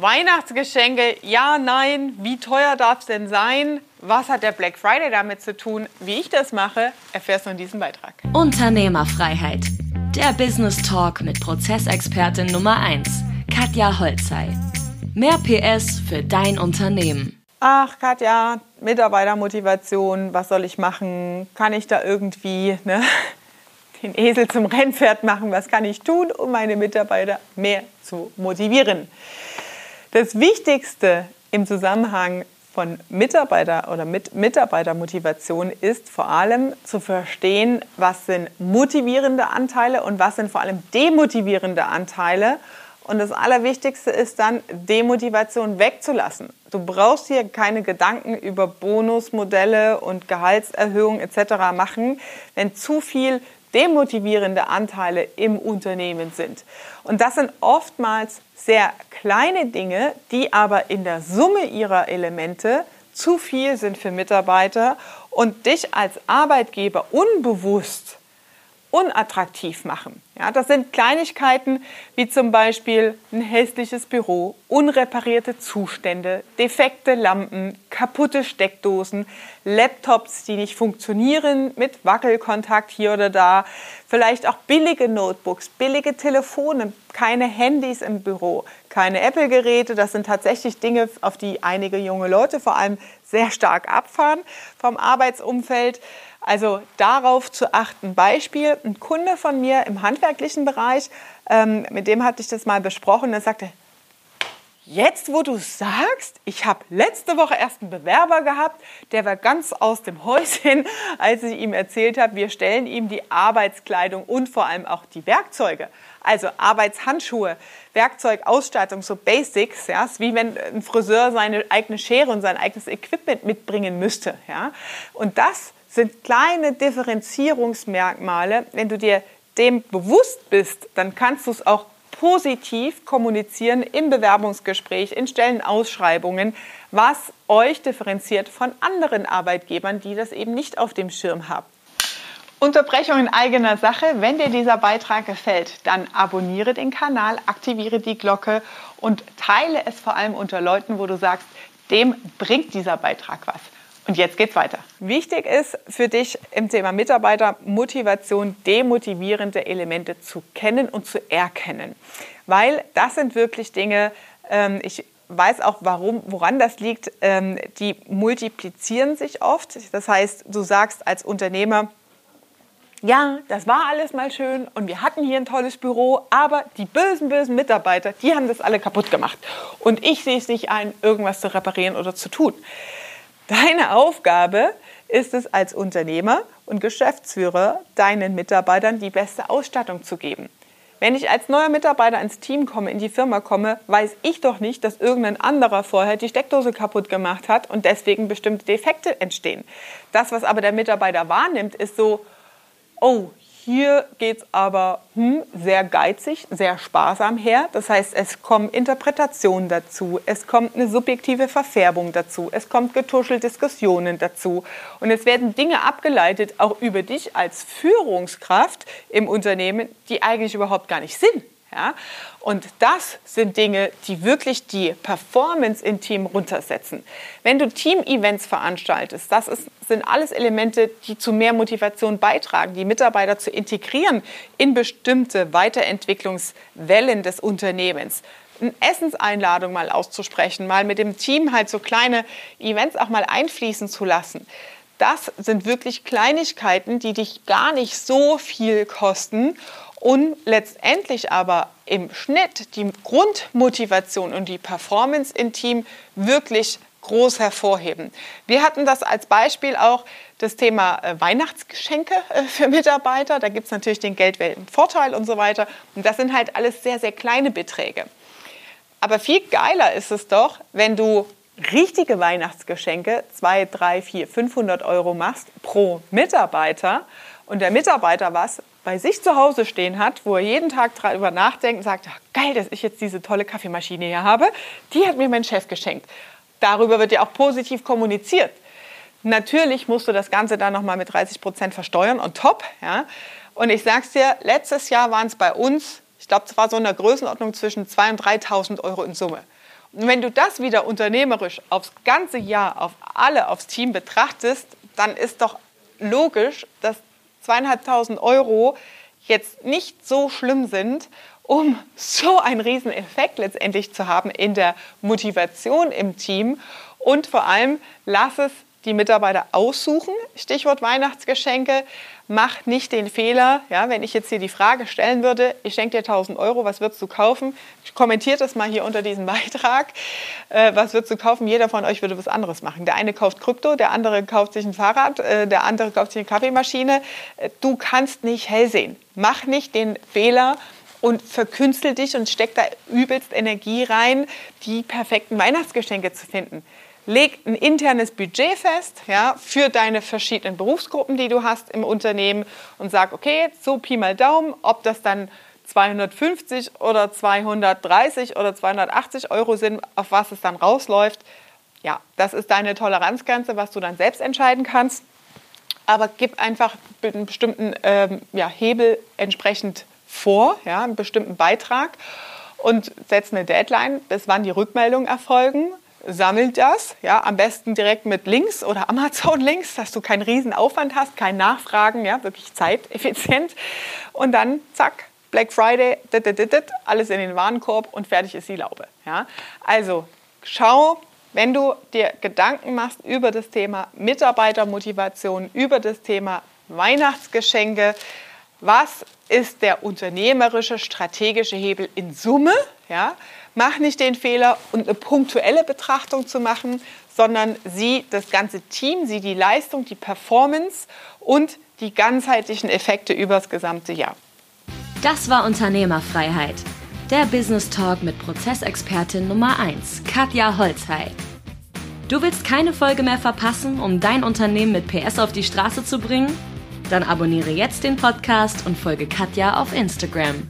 Weihnachtsgeschenke, ja, nein, wie teuer darf es denn sein? Was hat der Black Friday damit zu tun? Wie ich das mache, erfährst du in diesem Beitrag. Unternehmerfreiheit. Der Business Talk mit Prozessexpertin Nummer 1, Katja Holzei. Mehr PS für dein Unternehmen. Ach, Katja, Mitarbeitermotivation, was soll ich machen? Kann ich da irgendwie ne, den Esel zum Rennpferd machen? Was kann ich tun, um meine Mitarbeiter mehr zu motivieren? Das Wichtigste im Zusammenhang von Mitarbeiter oder mit Mitarbeitermotivation ist vor allem zu verstehen, was sind motivierende Anteile und was sind vor allem demotivierende Anteile. Und das Allerwichtigste ist dann, Demotivation wegzulassen. Du brauchst hier keine Gedanken über Bonusmodelle und Gehaltserhöhungen etc. machen, wenn zu viel demotivierende Anteile im Unternehmen sind. Und das sind oftmals sehr kleine Dinge, die aber in der Summe ihrer Elemente zu viel sind für Mitarbeiter und dich als Arbeitgeber unbewusst unattraktiv machen. Ja, das sind Kleinigkeiten wie zum Beispiel ein hässliches Büro, unreparierte Zustände, defekte Lampen, kaputte Steckdosen, Laptops, die nicht funktionieren mit Wackelkontakt hier oder da, vielleicht auch billige Notebooks, billige Telefone, keine Handys im Büro, keine Apple-Geräte. Das sind tatsächlich Dinge, auf die einige junge Leute vor allem sehr stark abfahren vom Arbeitsumfeld. Also darauf zu achten. Beispiel, ein Kunde von mir im handwerklichen Bereich, ähm, mit dem hatte ich das mal besprochen, der sagte, Jetzt, wo du sagst, ich habe letzte Woche erst einen Bewerber gehabt, der war ganz aus dem Häuschen, als ich ihm erzählt habe, wir stellen ihm die Arbeitskleidung und vor allem auch die Werkzeuge, also Arbeitshandschuhe, Werkzeugausstattung, so Basics, ja, ist wie wenn ein Friseur seine eigene Schere und sein eigenes Equipment mitbringen müsste, ja. Und das sind kleine Differenzierungsmerkmale. Wenn du dir dem bewusst bist, dann kannst du es auch positiv kommunizieren im Bewerbungsgespräch, in Stellenausschreibungen, was euch differenziert von anderen Arbeitgebern, die das eben nicht auf dem Schirm haben. Unterbrechung in eigener Sache. Wenn dir dieser Beitrag gefällt, dann abonniere den Kanal, aktiviere die Glocke und teile es vor allem unter Leuten, wo du sagst, dem bringt dieser Beitrag was. Und jetzt geht's weiter. Wichtig ist für dich im Thema Mitarbeitermotivation demotivierende Elemente zu kennen und zu erkennen. Weil das sind wirklich Dinge, ähm, ich weiß auch, warum, woran das liegt, ähm, die multiplizieren sich oft. Das heißt, du sagst als Unternehmer, ja, das war alles mal schön und wir hatten hier ein tolles Büro, aber die bösen, bösen Mitarbeiter, die haben das alle kaputt gemacht. Und ich sehe es nicht ein, irgendwas zu reparieren oder zu tun. Deine Aufgabe ist es als Unternehmer und Geschäftsführer, deinen Mitarbeitern die beste Ausstattung zu geben. Wenn ich als neuer Mitarbeiter ins Team komme, in die Firma komme, weiß ich doch nicht, dass irgendein anderer vorher die Steckdose kaputt gemacht hat und deswegen bestimmte Defekte entstehen. Das, was aber der Mitarbeiter wahrnimmt, ist so, oh, hier geht es aber hm, sehr geizig, sehr sparsam her. Das heißt, es kommen Interpretationen dazu, es kommt eine subjektive Verfärbung dazu, es kommt getuschelt Diskussionen dazu und es werden Dinge abgeleitet, auch über dich als Führungskraft im Unternehmen, die eigentlich überhaupt gar nicht sind. Ja? Und das sind Dinge, die wirklich die Performance im Team runtersetzen. Wenn du Team-Events veranstaltest, das ist, sind alles Elemente, die zu mehr Motivation beitragen, die Mitarbeiter zu integrieren in bestimmte Weiterentwicklungswellen des Unternehmens. Eine Essenseinladung mal auszusprechen, mal mit dem Team halt so kleine Events auch mal einfließen zu lassen. Das sind wirklich Kleinigkeiten, die dich gar nicht so viel kosten und letztendlich aber im Schnitt die Grundmotivation und die Performance im Team wirklich groß hervorheben. Wir hatten das als Beispiel auch das Thema äh, Weihnachtsgeschenke äh, für Mitarbeiter. Da gibt es natürlich den Geldweltenvorteil und so weiter. Und das sind halt alles sehr, sehr kleine Beträge. Aber viel geiler ist es doch, wenn du richtige Weihnachtsgeschenke, 2, 3, 4, 500 Euro machst pro Mitarbeiter und der Mitarbeiter was bei sich zu Hause stehen hat, wo er jeden Tag darüber nachdenkt und sagt, ach, geil, dass ich jetzt diese tolle Kaffeemaschine hier habe, die hat mir mein Chef geschenkt. Darüber wird ja auch positiv kommuniziert. Natürlich musst du das Ganze dann nochmal mit 30 Prozent versteuern und top. Ja? Und ich sag's dir, letztes Jahr waren es bei uns, ich glaube, es war so in der Größenordnung zwischen 2.000 und 3.000 Euro in Summe. Und wenn du das wieder unternehmerisch aufs ganze Jahr, auf alle, aufs Team betrachtest, dann ist doch logisch, dass zweieinhalbtausend Euro jetzt nicht so schlimm sind, um so einen riesen Effekt letztendlich zu haben in der Motivation im Team. Und vor allem, lass es die Mitarbeiter aussuchen. Stichwort Weihnachtsgeschenke. Mach nicht den Fehler, ja, wenn ich jetzt hier die Frage stellen würde, ich schenke dir 1000 Euro, was würdest du kaufen? Kommentiert das mal hier unter diesem Beitrag. Äh, was würdest du kaufen? Jeder von euch würde was anderes machen. Der eine kauft Krypto, der andere kauft sich ein Fahrrad, äh, der andere kauft sich eine Kaffeemaschine. Äh, du kannst nicht hell sehen. Mach nicht den Fehler, und verkünstel dich und steck da übelst Energie rein, die perfekten Weihnachtsgeschenke zu finden leg ein internes Budget fest ja, für deine verschiedenen Berufsgruppen, die du hast im Unternehmen und sag, okay, so Pi mal Daumen, ob das dann 250 oder 230 oder 280 Euro sind, auf was es dann rausläuft. Ja, das ist deine Toleranzgrenze, was du dann selbst entscheiden kannst. Aber gib einfach einen bestimmten ähm, ja, Hebel entsprechend vor, ja, einen bestimmten Beitrag und setz eine Deadline, bis wann die Rückmeldungen erfolgen sammelt das, ja, am besten direkt mit Links oder Amazon-Links, dass du keinen riesen Aufwand hast, kein Nachfragen, ja, wirklich zeiteffizient. Und dann, zack, Black Friday, dit, dit, dit, alles in den Warenkorb und fertig ist die Laube. Ja. Also schau, wenn du dir Gedanken machst über das Thema Mitarbeitermotivation, über das Thema Weihnachtsgeschenke, was ist der unternehmerische, strategische Hebel in Summe? Ja? Mach nicht den Fehler, eine punktuelle Betrachtung zu machen, sondern sieh das ganze Team, sieh die Leistung, die Performance und die ganzheitlichen Effekte über das gesamte Jahr. Das war Unternehmerfreiheit. Der Business Talk mit Prozessexpertin Nummer 1, Katja Holzhey. Du willst keine Folge mehr verpassen, um dein Unternehmen mit PS auf die Straße zu bringen? Dann abonniere jetzt den Podcast und folge Katja auf Instagram.